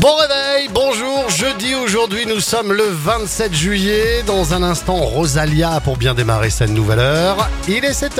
Bon réveil, bonjour, jeudi aujourd'hui, nous sommes le 27 juillet. Dans un instant, Rosalia pour bien démarrer cette nouvelle heure. Il est 7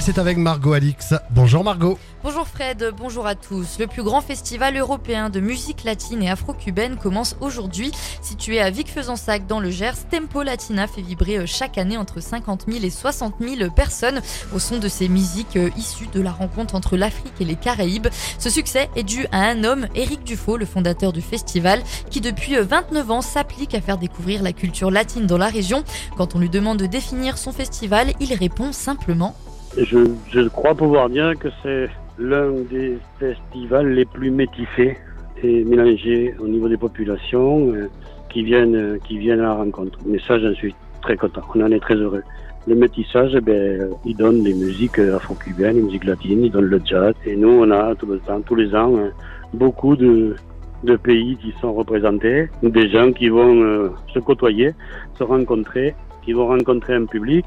C'est avec Margot Alix. Bonjour Margot. Bonjour Fred, bonjour à tous. Le plus grand festival européen de musique latine et afro-cubaine commence aujourd'hui. Situé à Vic-Fezensac dans le Gers, Tempo Latina fait vibrer euh, chaque année entre 50 000 et 60 000 personnes au son de ces musiques euh, issues de la rencontre entre l'Afrique et les Caraïbes. Ce succès est dû à un homme, Éric Dufaux, le fondateur du festival, qui depuis euh, 29 ans s'applique à faire découvrir la culture latine dans la région. Quand on lui demande de définir son festival, il répond simplement Je, je crois pouvoir dire que c'est l'un des festivals les plus métissés et mélangés au niveau des populations euh, qui viennent qui viennent à la rencontre. Mais ça, j'en suis très content. On en est très heureux. Le métissage, eh ben, il donne des musiques afro-cubaines, des musiques latines, il donne le jazz. Et nous, on a tout le temps, tous les ans, euh, beaucoup de, de pays qui sont représentés, des gens qui vont euh, se côtoyer, se rencontrer, qui vont rencontrer un public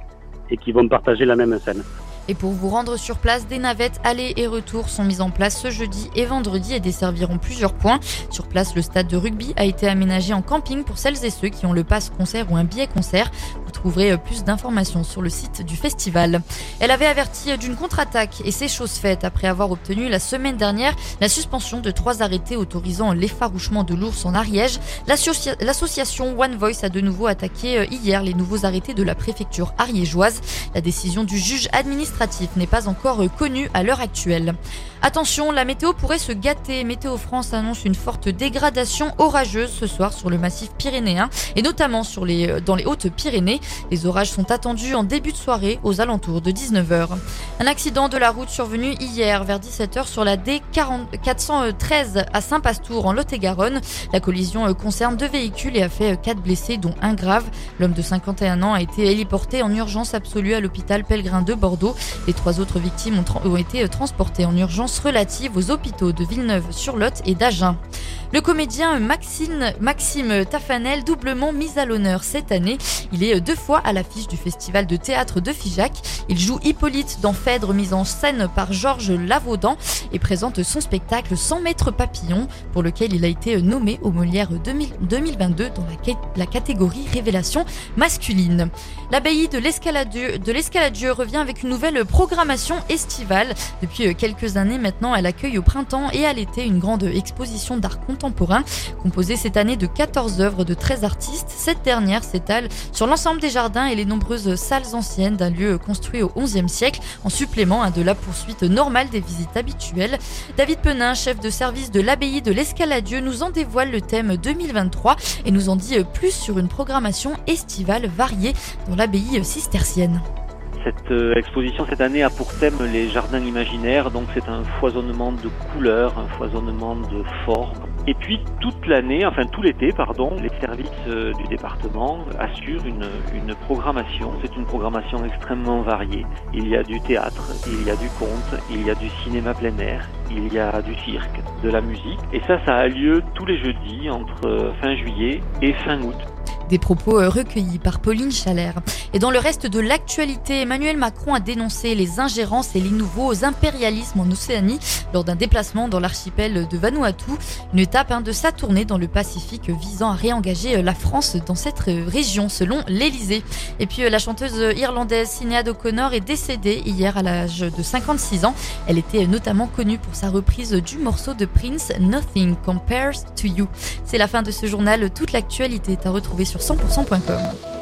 et qui vont partager la même scène. Et pour vous rendre sur place, des navettes aller et retour sont mises en place ce jeudi et vendredi et desserviront plusieurs points. Sur place, le stade de rugby a été aménagé en camping pour celles et ceux qui ont le pass concert ou un billet concert. Trouverez euh, plus d'informations sur le site du festival. Elle avait averti euh, d'une contre-attaque et c'est chose faite après avoir obtenu la semaine dernière la suspension de trois arrêtés autorisant l'effarouchement de l'ours en Ariège. L'associa- L'association One Voice a de nouveau attaqué euh, hier les nouveaux arrêtés de la préfecture ariégeoise. La décision du juge administratif n'est pas encore connue à l'heure actuelle. Attention, la météo pourrait se gâter. Météo France annonce une forte dégradation orageuse ce soir sur le massif pyrénéen et notamment dans les Hautes-Pyrénées. Les orages sont attendus en début de soirée aux alentours de 19h. Un accident de la route survenu hier vers 17h sur la D413 à Saint-Pastour en Lot-et-Garonne. La collision euh, concerne deux véhicules et a fait euh, quatre blessés dont un grave. L'homme de 51 ans a été héliporté en urgence absolue à l'hôpital Pellegrin de Bordeaux. Les trois autres victimes ont, été euh, transportées en urgence relative aux hôpitaux de Villeneuve-sur-Lot et d'Agen. Le comédien Maxime, Maxime Tafanel, doublement mis à l'honneur cette année. Fois à l'affiche du festival de théâtre de Figeac. Il joue Hippolyte dans Phèdre, mise en scène par Georges Lavaudan, et présente son spectacle 100 mètres papillon, pour lequel il a été nommé au Molière 2000 2022 dans la catégorie révélation masculine. L'abbaye de l'Escaladieu de l'Escaladieu revient avec une nouvelle programmation estivale. Depuis quelques années maintenant, elle accueille au printemps et à l'été une grande exposition d'art contemporain composée cette année de 14 œuvres de 13 artistes. Cette dernière s'étale sur l'ensemble des jardins et les nombreuses salles anciennes d'un lieu construit au XIe siècle, en supplément de la poursuite normale des visites habituelles. David Penin, chef de service de l'abbaye de l'Escaladieu, nous en dévoile le thème 2023 et nous en dit plus sur une programmation estivale variée dans l'abbaye cistercienne. Cette euh, exposition cette année a pour thème les jardins imaginaires, donc c'est un foisonnement de couleurs, un foisonnement de formes. Et puis toute l'année, enfin tout l'été, pardon, les services euh, du département assurent une, une programmation. C'est une programmation extrêmement variée. Il y a du théâtre, il y a du conte, il y a du cinéma plein air, il y a du cirque, de la musique. Et ça, ça a lieu tous les jeudis entre euh, fin juillet et fin août. Des propos euh, recueillis par Pauline Chalère. Et dans le reste de l'actualité, Emmanuel Macron a dénoncé les ingérences et les nouveaux impérialismes en Océanie lors d'un déplacement dans l'archipel de Vanuatu, une étape hein, de sa tournée dans le Pacifique visant à réengager euh, la France dans cette euh, région selon l'Elysée. Et puis la chanteuse irlandaise Sinéad O'Connor est décédée hier à l'âge de 56 ans. Elle était notamment connue pour sa reprise du morceau de Prince Nothing Compares to You. C'est la fin de ce journal. Toute l'actualité est à retrouver sur 100%.com.